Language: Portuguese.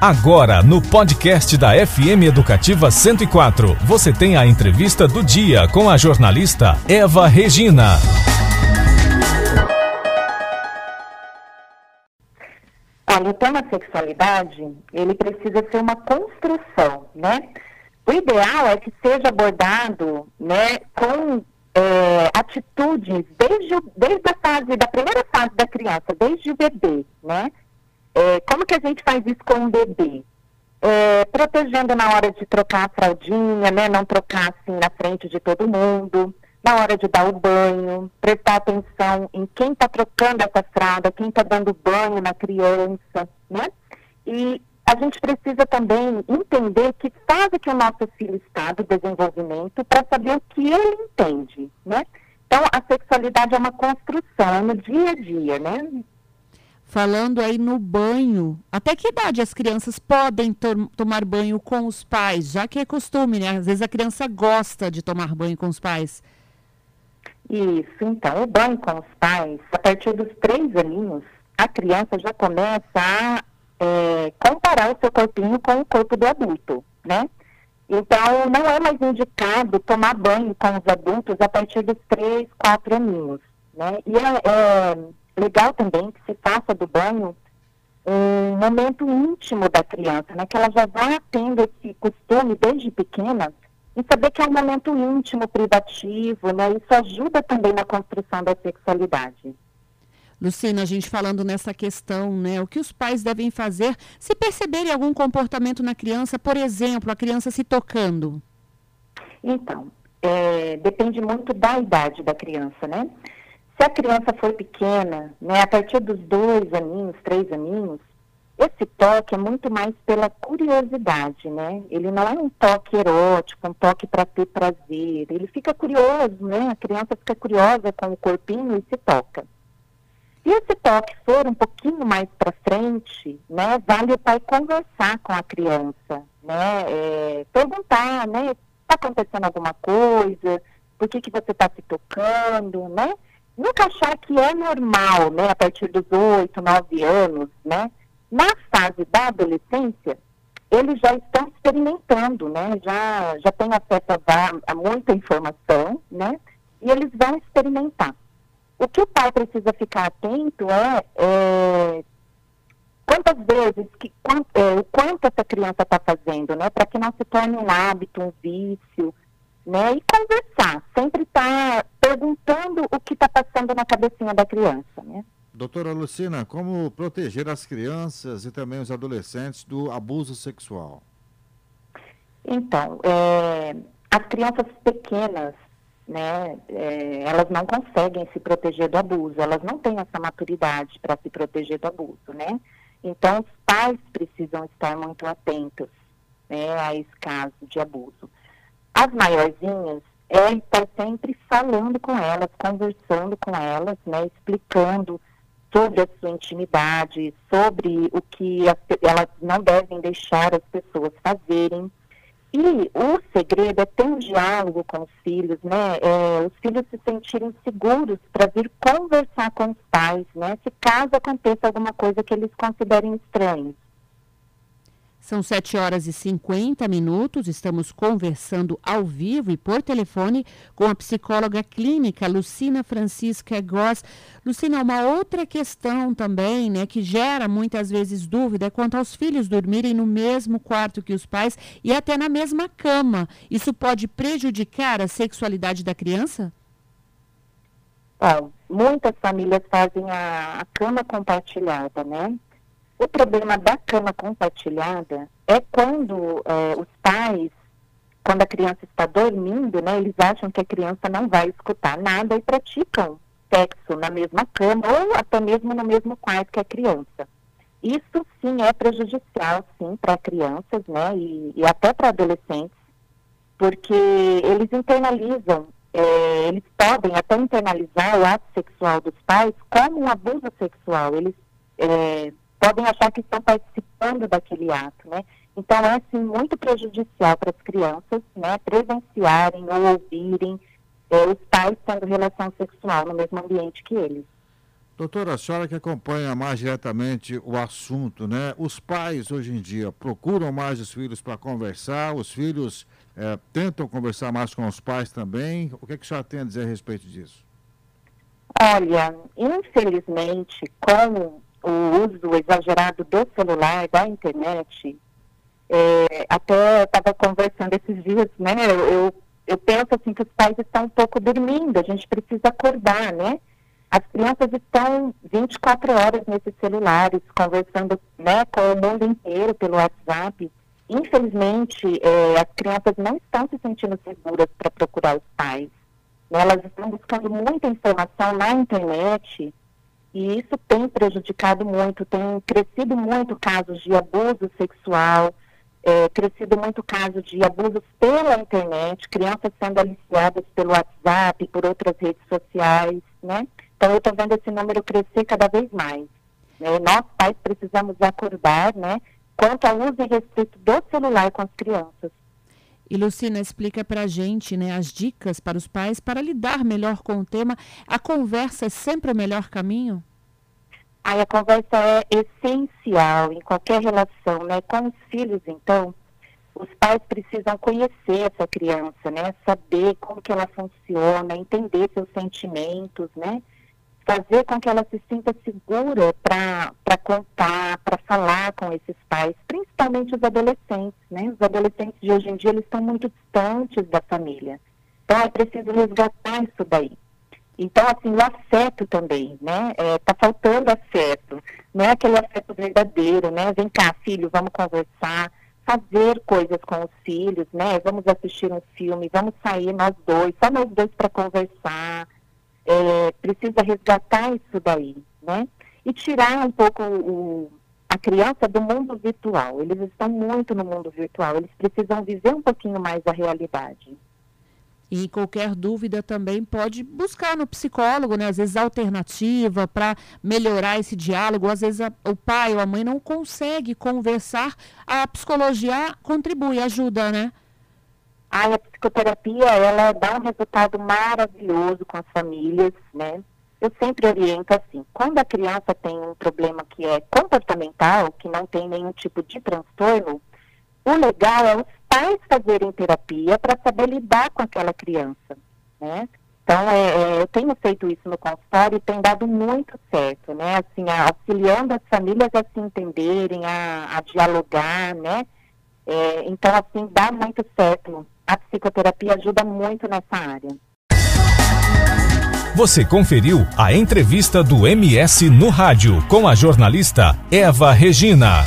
Agora, no podcast da FM Educativa 104, você tem a entrevista do dia com a jornalista Eva Regina. Olha, o tema sexualidade, ele precisa ser uma construção, né? O ideal é que seja abordado, né, com é, atitudes desde, desde a fase, da primeira fase da criança, desde o bebê, né? É, como que a gente faz isso com um bebê? É, protegendo na hora de trocar a fraldinha, né? Não trocar assim na frente de todo mundo. Na hora de dar o banho, prestar atenção em quem está trocando essa fralda, quem está dando banho na criança, né? E a gente precisa também entender que fase que o nosso filho está do desenvolvimento para saber o que ele entende, né? Então, a sexualidade é uma construção no dia a dia, né? Falando aí no banho. Até que idade as crianças podem to tomar banho com os pais? Já que é costume, né? Às vezes a criança gosta de tomar banho com os pais. Isso, então, o banho com os pais, a partir dos três aninhos, a criança já começa a é, comparar o seu corpinho com o corpo do adulto, né? Então, não é mais indicado tomar banho com os adultos a partir dos três, quatro aninhos, né? E é, é legal também que se faça do banho um momento íntimo da criança, né? Que ela já vá tendo esse costume desde pequena e saber que é um momento íntimo, privativo, né? Isso ajuda também na construção da sexualidade. Lucina, a gente falando nessa questão, né? O que os pais devem fazer se perceberem algum comportamento na criança, por exemplo, a criança se tocando? Então, é, depende muito da idade da criança, né? Se a criança for pequena, né, a partir dos dois aninhos, três aninhos, esse toque é muito mais pela curiosidade, né? Ele não é um toque erótico, um toque para ter prazer. Ele fica curioso, né? A criança fica curiosa com o corpinho e se toca. Se esse toque for um pouquinho mais para frente, né? Vale o pai conversar com a criança, né? É, perguntar, né? Está acontecendo alguma coisa? Por que, que você está se tocando, né? Nunca achar que é normal, né, a partir dos oito, nove anos, né? Na fase da adolescência, eles já estão experimentando, né? Já, já têm acesso a, a muita informação, né? E eles vão experimentar. O que o pai precisa ficar atento é, é quantas vezes, que, quant, é, o quanto essa criança está fazendo, né? Para que não se torne um hábito, um vício, né? E conversar, sempre estar tá perguntando o que está passando na cabecinha da criança, né? Doutora Lucina, como proteger as crianças e também os adolescentes do abuso sexual? Então, é, as crianças pequenas, né, é, elas não conseguem se proteger do abuso, elas não têm essa maturidade para se proteger do abuso, né? Então, os pais precisam estar muito atentos né, a esse caso de abuso. As maiorzinhas, é estar sempre falando com elas, conversando com elas, né, explicando sobre a sua intimidade, sobre o que as, elas não devem deixar as pessoas fazerem. E o segredo é ter um diálogo com os filhos, né? É, os filhos se sentirem seguros para vir conversar com os pais, né? Se caso aconteça alguma coisa que eles considerem estranho. São 7 horas e 50 minutos. Estamos conversando ao vivo e por telefone com a psicóloga clínica Lucina Francisca Gross. Lucina, uma outra questão também, né, que gera muitas vezes dúvida é quanto aos filhos dormirem no mesmo quarto que os pais e até na mesma cama. Isso pode prejudicar a sexualidade da criança? Bom, muitas famílias fazem a, a cama compartilhada, né? O problema da cama compartilhada é quando é, os pais, quando a criança está dormindo, né, eles acham que a criança não vai escutar nada e praticam sexo na mesma cama ou até mesmo no mesmo quarto que a criança. Isso sim é prejudicial, sim, para crianças, né, e, e até para adolescentes, porque eles internalizam, é, eles podem até internalizar o ato sexual dos pais como um abuso sexual. Eles é, podem achar que estão participando daquele ato, né? Então é assim muito prejudicial para as crianças, né? Presenciarem ou ouvirem é, os pais tendo relação sexual no mesmo ambiente que eles. Doutora, a senhora que acompanha mais diretamente o assunto, né? Os pais hoje em dia procuram mais os filhos para conversar, os filhos é, tentam conversar mais com os pais também. O que, é que a senhora tem a dizer a respeito disso? Olha, infelizmente, com o uso exagerado do celular, da internet, é, até estava conversando esses dias, né? Eu, eu penso assim que os pais estão um pouco dormindo, a gente precisa acordar, né? As crianças estão 24 horas nesses celulares, conversando né, com o mundo inteiro pelo WhatsApp. Infelizmente, é, as crianças não estão se sentindo seguras para procurar os pais. Né? Elas estão buscando muita informação na internet e isso tem prejudicado muito, tem crescido muito casos de abuso sexual, é, crescido muito caso de abusos pela internet, crianças sendo aliciadas pelo WhatsApp, por outras redes sociais, né? Então, eu estou vendo esse número crescer cada vez mais. Né? Nós, pais, precisamos acordar, né? Quanto ao uso irrestrito do celular com as crianças. E Lucina, explica para a gente né, as dicas para os pais para lidar melhor com o tema. A conversa é sempre o melhor caminho? Aí a conversa é essencial em qualquer relação, né? Com os filhos, então, os pais precisam conhecer essa criança, né? Saber como que ela funciona, entender seus sentimentos, né? Fazer com que ela se sinta segura para contar, para falar com esses pais, principalmente os adolescentes, né? Os adolescentes de hoje em dia, eles estão muito distantes da família. Então, é preciso resgatar isso daí. Então, assim, o afeto também, né? É, tá faltando afeto. Não é aquele afeto verdadeiro, né? Vem cá, filho, vamos conversar, fazer coisas com os filhos, né? Vamos assistir um filme, vamos sair nós dois, só nós dois para conversar. É, precisa resgatar isso daí, né? E tirar um pouco o, a criança do mundo virtual. Eles estão muito no mundo virtual, eles precisam viver um pouquinho mais a realidade. E qualquer dúvida também pode buscar no psicólogo, né? Às vezes alternativa para melhorar esse diálogo. Às vezes a, o pai ou a mãe não consegue conversar. A psicologia contribui, ajuda, né? a psicoterapia, ela dá um resultado maravilhoso com as famílias, né? Eu sempre oriento assim, quando a criança tem um problema que é comportamental, que não tem nenhum tipo de transtorno, o legal é os pais fazerem terapia para saber lidar com aquela criança, né? Então, é, é, eu tenho feito isso no consultório e tem dado muito certo, né? Assim, auxiliando as famílias a se entenderem, a, a dialogar, né? É, então, assim, dá muito certo. A psicoterapia ajuda muito nessa área. Você conferiu a entrevista do MS no rádio com a jornalista Eva Regina.